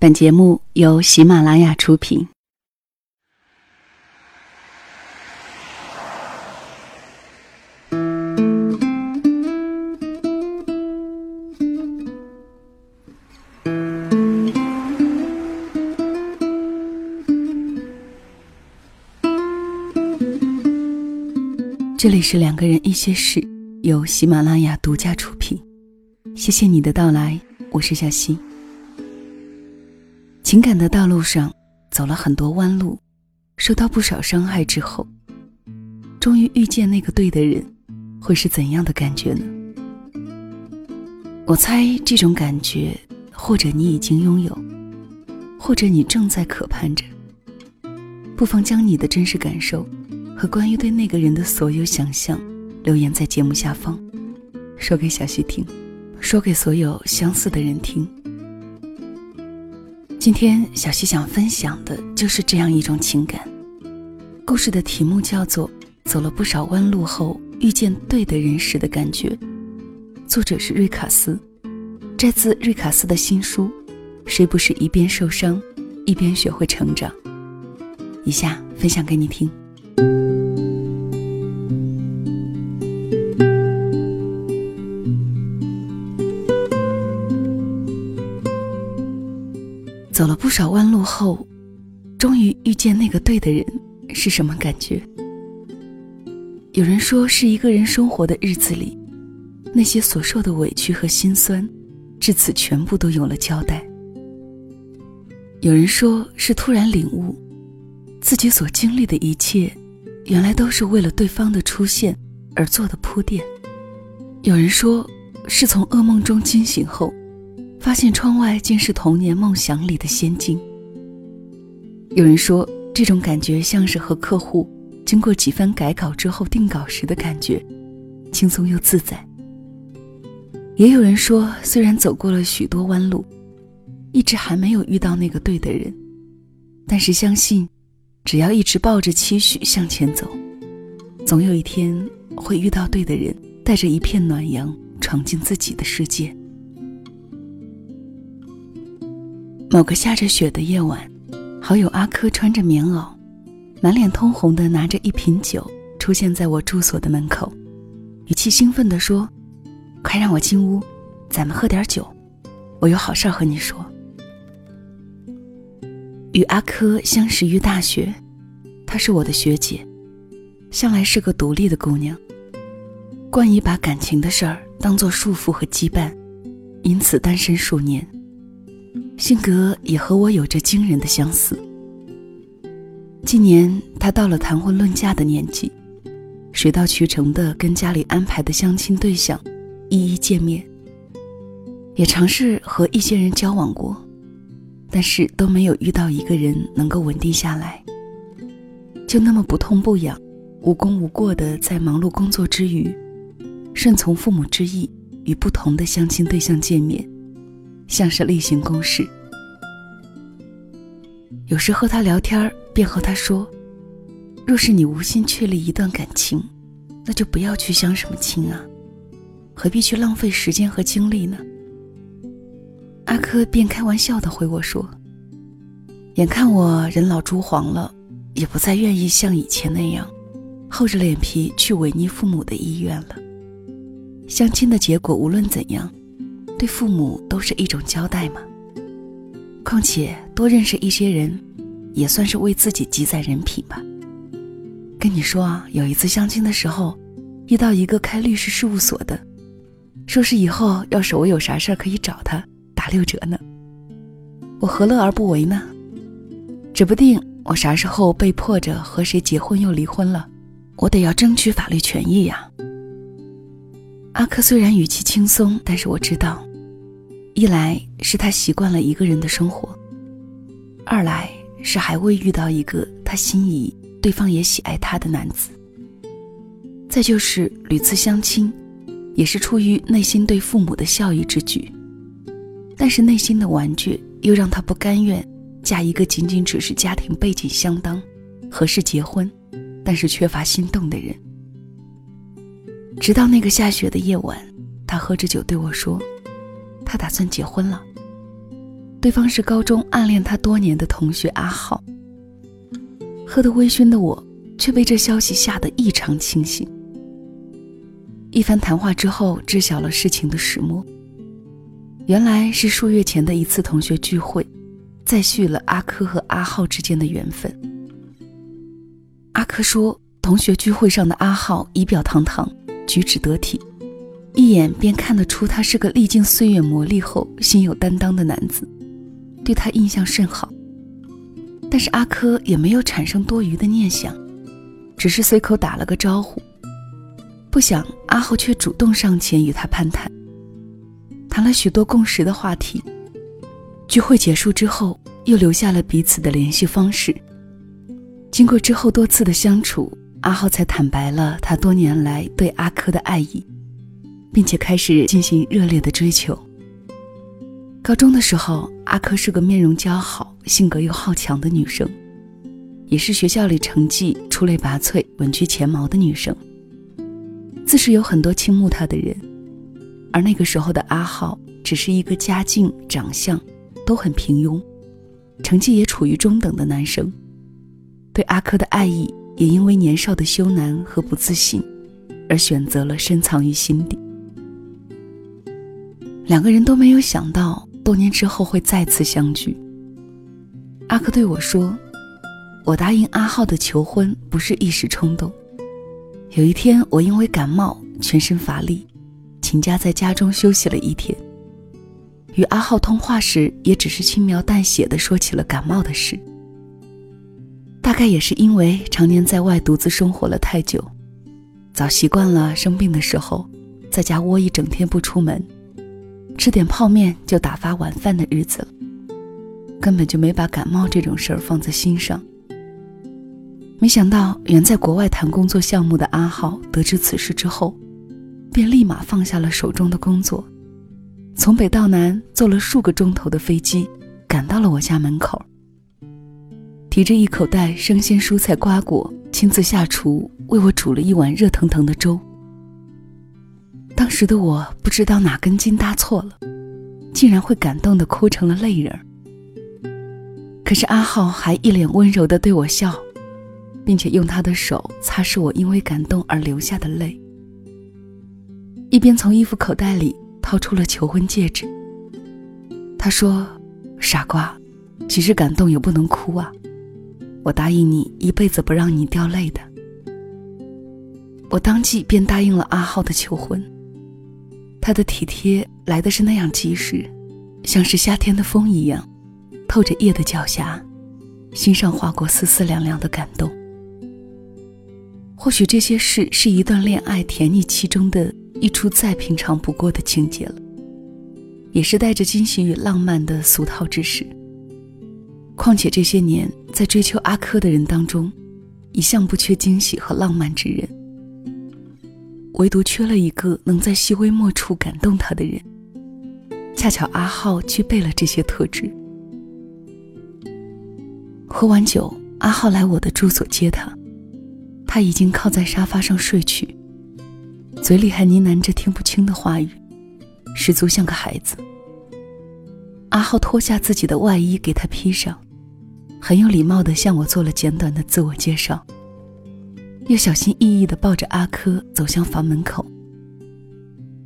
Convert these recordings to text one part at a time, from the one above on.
本节目由喜马拉雅出品。这里是两个人一些事，由喜马拉雅独家出品。谢谢你的到来，我是小溪。情感的道路上走了很多弯路，受到不少伤害之后，终于遇见那个对的人，会是怎样的感觉呢？我猜这种感觉，或者你已经拥有，或者你正在渴盼着。不妨将你的真实感受。和关于对那个人的所有想象，留言在节目下方，说给小溪听，说给所有相似的人听。今天小溪想分享的就是这样一种情感。故事的题目叫做《走了不少弯路后遇见对的人时的感觉》，作者是瑞卡斯，摘自瑞卡斯的新书《谁不是一边受伤，一边学会成长》。以下分享给你听。走了不少弯路后，终于遇见那个对的人，是什么感觉？有人说，是一个人生活的日子里，那些所受的委屈和心酸，至此全部都有了交代。有人说是突然领悟，自己所经历的一切，原来都是为了对方的出现而做的铺垫。有人说是从噩梦中惊醒后。发现窗外竟是童年梦想里的仙境。有人说，这种感觉像是和客户经过几番改稿之后定稿时的感觉，轻松又自在。也有人说，虽然走过了许多弯路，一直还没有遇到那个对的人，但是相信，只要一直抱着期许向前走，总有一天会遇到对的人，带着一片暖阳闯进自己的世界。某个下着雪的夜晚，好友阿珂穿着棉袄，满脸通红的拿着一瓶酒出现在我住所的门口，语气兴奋地说：“快让我进屋，咱们喝点酒，我有好事和你说。”与阿珂相识于大学，她是我的学姐，向来是个独立的姑娘，惯以把感情的事儿当做束缚和羁绊，因此单身数年。性格也和我有着惊人的相似。今年他到了谈婚论嫁的年纪，水到渠成的跟家里安排的相亲对象一一见面，也尝试和一些人交往过，但是都没有遇到一个人能够稳定下来。就那么不痛不痒、无功无过的在忙碌工作之余，顺从父母之意，与不同的相亲对象见面。像是例行公事。有时和他聊天便和他说：“若是你无心确立一段感情，那就不要去相什么亲啊，何必去浪费时间和精力呢？”阿珂便开玩笑的回我说：“眼看我人老珠黄了，也不再愿意像以前那样，厚着脸皮去违逆父母的意愿了。相亲的结果无论怎样。”对父母都是一种交代嘛。况且多认识一些人，也算是为自己积攒人品吧。跟你说啊，有一次相亲的时候，遇到一个开律师事务所的，说是以后要是我有啥事儿可以找他打六折呢。我何乐而不为呢？指不定我啥时候被迫着和谁结婚又离婚了，我得要争取法律权益呀。阿珂虽然语气轻松，但是我知道。一来是他习惯了一个人的生活，二来是还未遇到一个他心仪、对方也喜爱他的男子。再就是屡次相亲，也是出于内心对父母的孝义之举，但是内心的顽倔又让他不甘愿嫁一个仅仅只是家庭背景相当、合适结婚，但是缺乏心动的人。直到那个下雪的夜晚，他喝着酒对我说。他打算结婚了。对方是高中暗恋他多年的同学阿浩。喝得微醺的我，却被这消息吓得异常清醒。一番谈话之后，知晓了事情的始末。原来是数月前的一次同学聚会，再续了阿珂和阿浩之间的缘分。阿珂说，同学聚会上的阿浩仪表堂堂，举止得体，一眼便看得出他是个历经岁月磨砺后心有担当的男子，对他印象甚好。但是阿珂也没有产生多余的念想，只是随口打了个招呼。不想阿浩却主动上前与他攀谈，谈了许多共识的话题。聚会结束之后，又留下了彼此的联系方式。经过之后多次的相处，阿浩才坦白了他多年来对阿珂的爱意，并且开始进行热烈的追求。高中的时候，阿珂是个面容姣好、性格又好强的女生，也是学校里成绩出类拔萃、稳居前茅的女生。自是有很多倾慕她的人，而那个时候的阿浩只是一个家境、长相都很平庸，成绩也处于中等的男生，对阿珂的爱意也因为年少的羞赧和不自信，而选择了深藏于心底。两个人都没有想到，多年之后会再次相聚。阿克对我说：“我答应阿浩的求婚不是一时冲动。”有一天，我因为感冒，全身乏力，请假在家中休息了一天。与阿浩通话时，也只是轻描淡写的说起了感冒的事。大概也是因为常年在外独自生活了太久，早习惯了生病的时候在家窝一整天不出门，吃点泡面就打发晚饭的日子了，根本就没把感冒这种事儿放在心上。没想到，远在国外谈工作项目的阿浩得知此事之后，便立马放下了手中的工作，从北到南坐了数个钟头的飞机，赶到了我家门口，提着一口袋生鲜蔬菜瓜果，亲自下厨为我煮了一碗热腾腾的粥。当时的我不知道哪根筋搭错了，竟然会感动的哭成了泪人。可是阿浩还一脸温柔的对我笑。并且用他的手擦拭我因为感动而流下的泪，一边从衣服口袋里掏出了求婚戒指。他说：“傻瓜，其实感动也不能哭啊，我答应你一辈子不让你掉泪的。”我当即便答应了阿浩的求婚。他的体贴来的是那样及时，像是夏天的风一样，透着夜的狡黠，心上划过丝丝凉凉的感动。或许这些事是一段恋爱甜腻期中的一出再平常不过的情节了，也是带着惊喜与浪漫的俗套之事。况且这些年在追求阿珂的人当中，一向不缺惊喜和浪漫之人，唯独缺了一个能在细微末处感动他的人。恰巧阿浩具备了这些特质。喝完酒，阿浩来我的住所接他。他已经靠在沙发上睡去，嘴里还呢喃着听不清的话语，十足像个孩子。阿浩脱下自己的外衣给他披上，很有礼貌地向我做了简短的自我介绍，又小心翼翼地抱着阿珂走向房门口。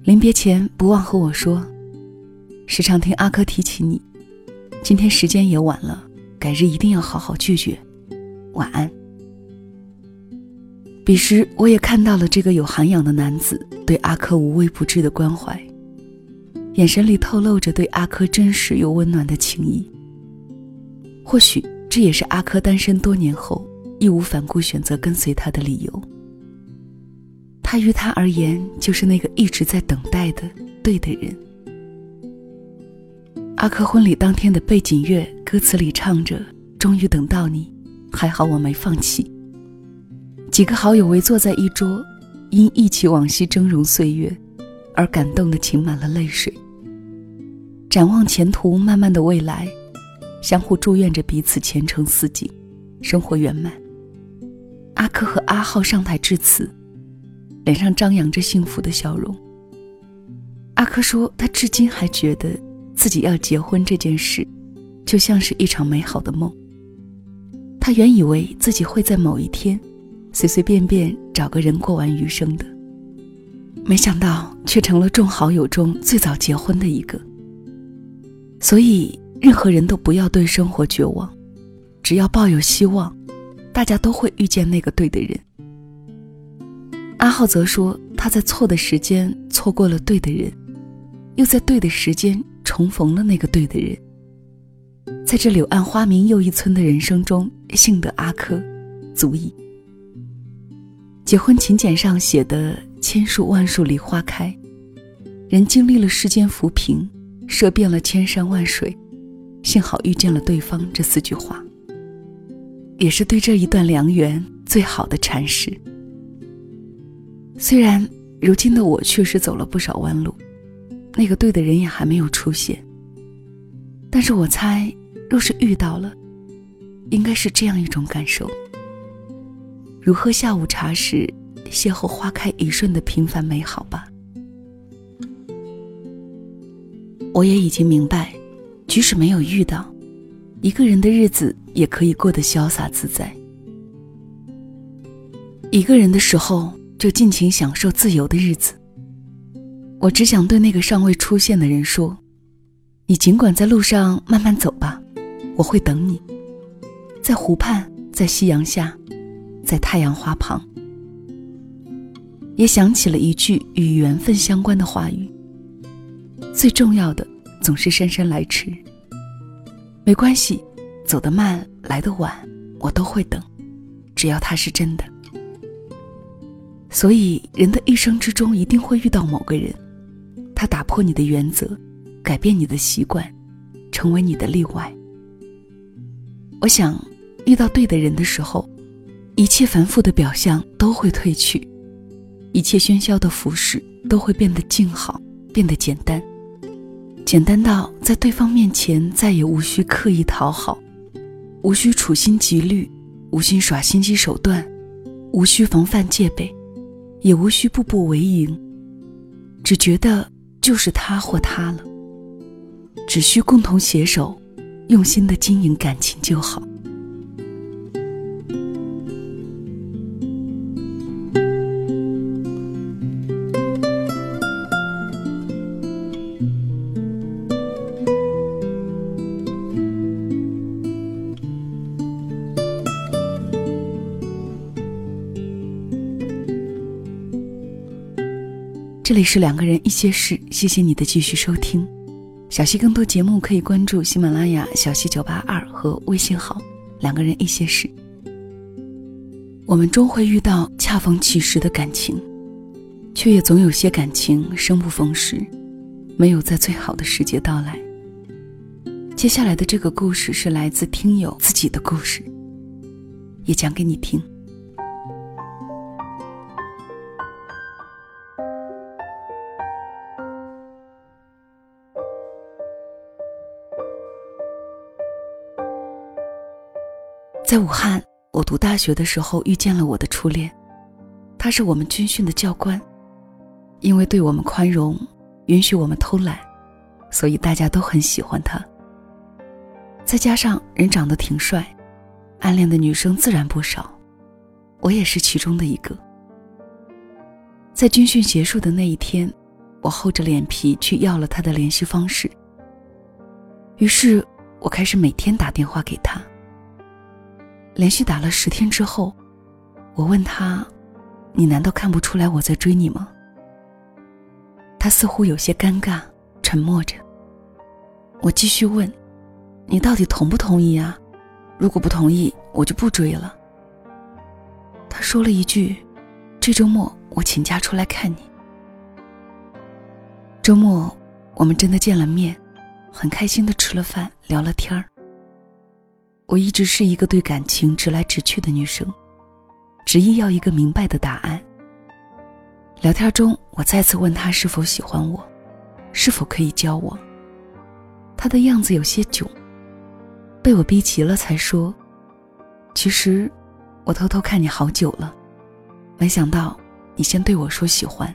临别前不忘和我说：“时常听阿珂提起你，今天时间也晚了，改日一定要好好拒绝。晚安。”彼时，我也看到了这个有涵养的男子对阿珂无微不至的关怀，眼神里透露着对阿珂真实又温暖的情谊。或许这也是阿珂单身多年后义无反顾选择跟随他的理由。他于他而言就是那个一直在等待的对的人。阿珂婚礼当天的背景乐歌词里唱着：“终于等到你，还好我没放弃。”几个好友围坐在一桌，因忆起往昔峥嵘岁月，而感动的噙满了泪水。展望前途漫漫的未来，相互祝愿着彼此前程似锦，生活圆满。阿珂和阿浩上台致辞，脸上张扬着幸福的笑容。阿珂说，他至今还觉得自己要结婚这件事就像是一场美好的梦。他原以为自己会在某一天，随随便便找个人过完余生的，没想到却成了众好友中最早结婚的一个。所以，任何人都不要对生活绝望，只要抱有希望，大家都会遇见那个对的人。阿浩则说，他在错的时间错过了对的人，又在对的时间重逢了那个对的人。在这柳暗花明又一村的人生中，幸得阿珂，足矣。结婚请柬上写的“千树万树梨花开”，人经历了世间浮萍。涉遍了千山万水，幸好遇见了对方。这四句话，也是对这一段良缘最好的阐释。虽然如今的我确实走了不少弯路，那个对的人也还没有出现，但是我猜，若是遇到了，应该是这样一种感受：如喝下午茶时邂逅花开一瞬的平凡美好吧。我也已经明白，即使没有遇到一个人的日子，也可以过得潇洒自在。一个人的时候，就尽情享受自由的日子。我只想对那个尚未出现的人说：“你尽管在路上慢慢走吧，我会等你，在湖畔，在夕阳下，在太阳花旁。”也想起了一句与缘分相关的话语。最重要的总是姗姗来迟。没关系，走得慢，来得晚，我都会等，只要他是真的。所以，人的一生之中一定会遇到某个人，他打破你的原则，改变你的习惯，成为你的例外。我想，遇到对的人的时候，一切繁复的表象都会褪去，一切喧嚣的服饰都会变得静好，变得简单。简单到在对方面前再也无需刻意讨好，无需处心积虑，无需耍心机手段，无需防范戒备，也无需步步为营，只觉得就是他或他了。只需共同携手，用心的经营感情就好。这里是两个人一些事，谢谢你的继续收听。小溪更多节目可以关注喜马拉雅小溪九八二和微信号“两个人一些事”。我们终会遇到恰逢其时的感情，却也总有些感情生不逢时，没有在最好的时节到来。接下来的这个故事是来自听友自己的故事，也讲给你听。在武汉，我读大学的时候遇见了我的初恋，他是我们军训的教官。因为对我们宽容，允许我们偷懒，所以大家都很喜欢他。再加上人长得挺帅，暗恋的女生自然不少，我也是其中的一个。在军训结束的那一天，我厚着脸皮去要了他的联系方式。于是我开始每天打电话给他。连续打了十天之后，我问他：“你难道看不出来我在追你吗？”他似乎有些尴尬，沉默着。我继续问：“你到底同不同意啊？如果不同意，我就不追了。”他说了一句：“这周末我请假出来看你。”周末，我们真的见了面，很开心的吃了饭，聊了天儿。我一直是一个对感情直来直去的女生，执意要一个明白的答案。聊天中，我再次问他是否喜欢我，是否可以教我。他的样子有些囧，被我逼急了才说：“其实，我偷偷看你好久了，没想到你先对我说喜欢。”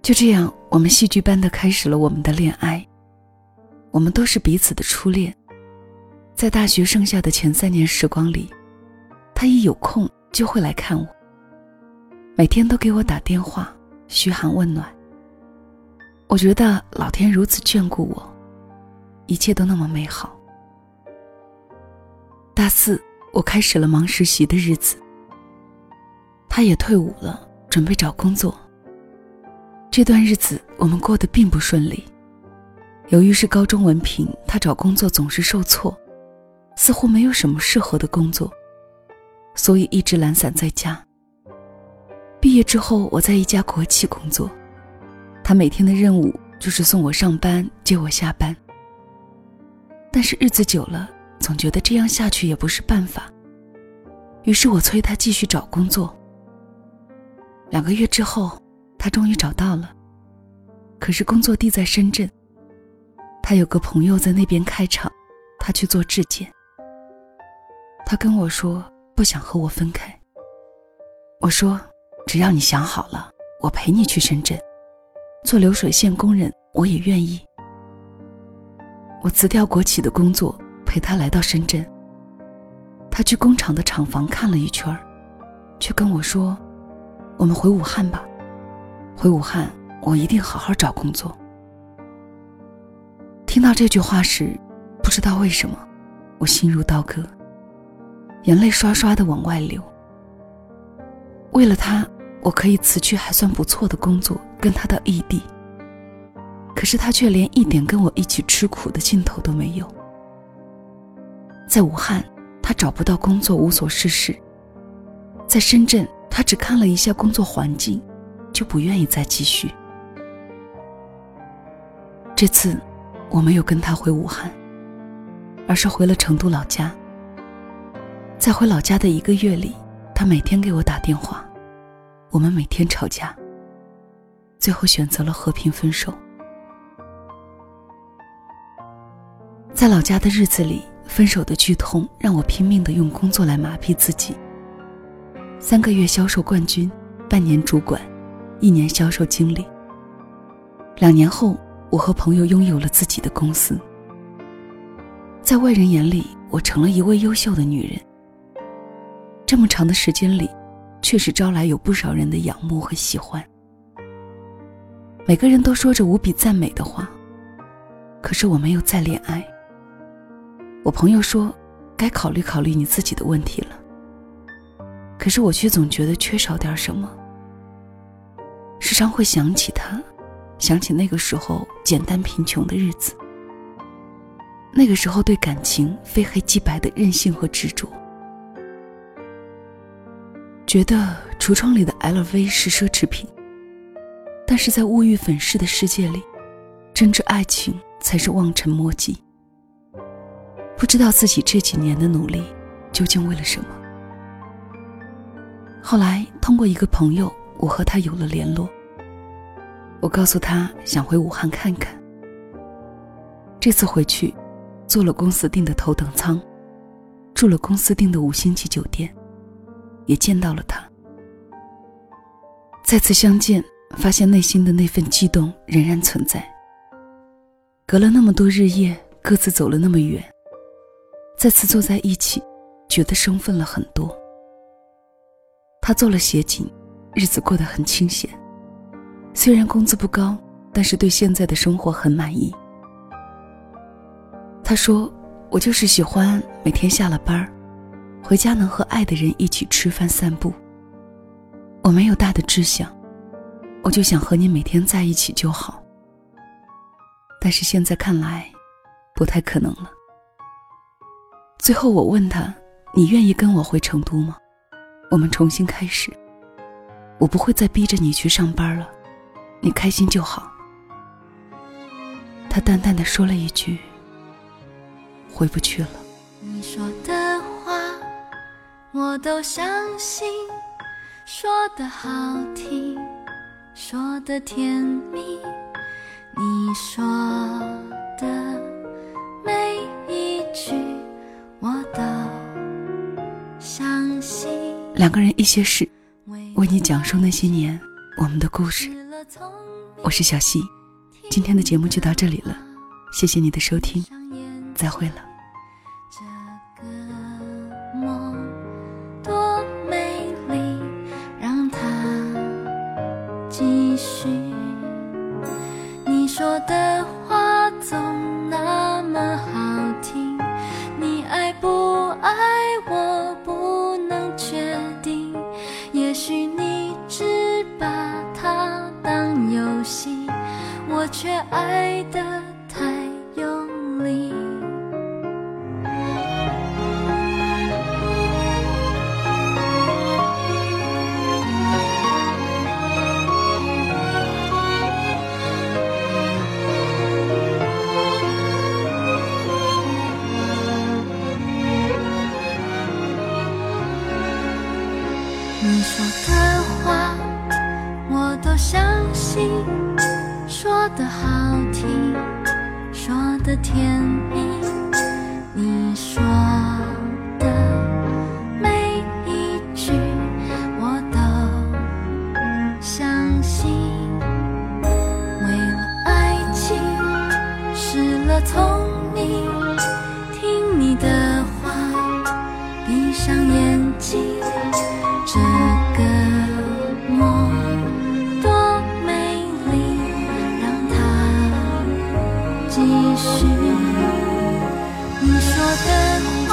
就这样，我们戏剧般的开始了我们的恋爱。我们都是彼此的初恋。在大学剩下的前三年时光里，他一有空就会来看我，每天都给我打电话嘘寒问暖。我觉得老天如此眷顾我，一切都那么美好。大四，我开始了忙实习的日子。他也退伍了，准备找工作。这段日子我们过得并不顺利。由于是高中文凭，他找工作总是受挫，似乎没有什么适合的工作，所以一直懒散在家。毕业之后，我在一家国企工作，他每天的任务就是送我上班、接我下班。但是日子久了，总觉得这样下去也不是办法，于是我催他继续找工作。两个月之后，他终于找到了，可是工作地在深圳。他有个朋友在那边开厂，他去做质检。他跟我说不想和我分开。我说只要你想好了，我陪你去深圳，做流水线工人，我也愿意。我辞掉国企的工作，陪他来到深圳。他去工厂的厂房看了一圈却跟我说：“我们回武汉吧，回武汉，我一定好好找工作。”听到这句话时，不知道为什么，我心如刀割，眼泪刷刷的往外流。为了他，我可以辞去还算不错的工作，跟他到异地。可是他却连一点跟我一起吃苦的劲头都没有。在武汉，他找不到工作，无所事事；在深圳，他只看了一下工作环境，就不愿意再继续。这次。我没有跟他回武汉，而是回了成都老家。在回老家的一个月里，他每天给我打电话，我们每天吵架，最后选择了和平分手。在老家的日子里，分手的剧痛让我拼命的用工作来麻痹自己。三个月销售冠军，半年主管，一年销售经理。两年后。我和朋友拥有了自己的公司，在外人眼里，我成了一位优秀的女人。这么长的时间里，确实招来有不少人的仰慕和喜欢。每个人都说着无比赞美的话，可是我没有再恋爱。我朋友说，该考虑考虑你自己的问题了。可是我却总觉得缺少点什么，时常会想起他。想起那个时候简单贫穷的日子，那个时候对感情非黑即白的任性和执着，觉得橱窗里的 LV 是奢侈品，但是在物欲粉饰的世界里，真挚爱情才是望尘莫及。不知道自己这几年的努力究竟为了什么。后来通过一个朋友，我和他有了联络。我告诉他想回武汉看看。这次回去，坐了公司订的头等舱，住了公司订的五星级酒店，也见到了他。再次相见，发现内心的那份激动仍然存在。隔了那么多日夜，各自走了那么远，再次坐在一起，觉得生分了很多。他做了协警，日子过得很清闲。虽然工资不高，但是对现在的生活很满意。他说：“我就是喜欢每天下了班回家能和爱的人一起吃饭散步。我没有大的志向，我就想和你每天在一起就好。但是现在看来，不太可能了。”最后我问他：“你愿意跟我回成都吗？我们重新开始。我不会再逼着你去上班了。”你开心就好。他淡淡的说了一句：“回不去了。”你说我都相信说的好听说的甜蜜你说的每一句我都相信。两个人一些事为你讲述那些年我们的故事我是小溪今天的节目就到这里了谢谢你的收听再会了。这个的说的话我都相信，说的好，听说的甜蜜。你说。继续你说的话。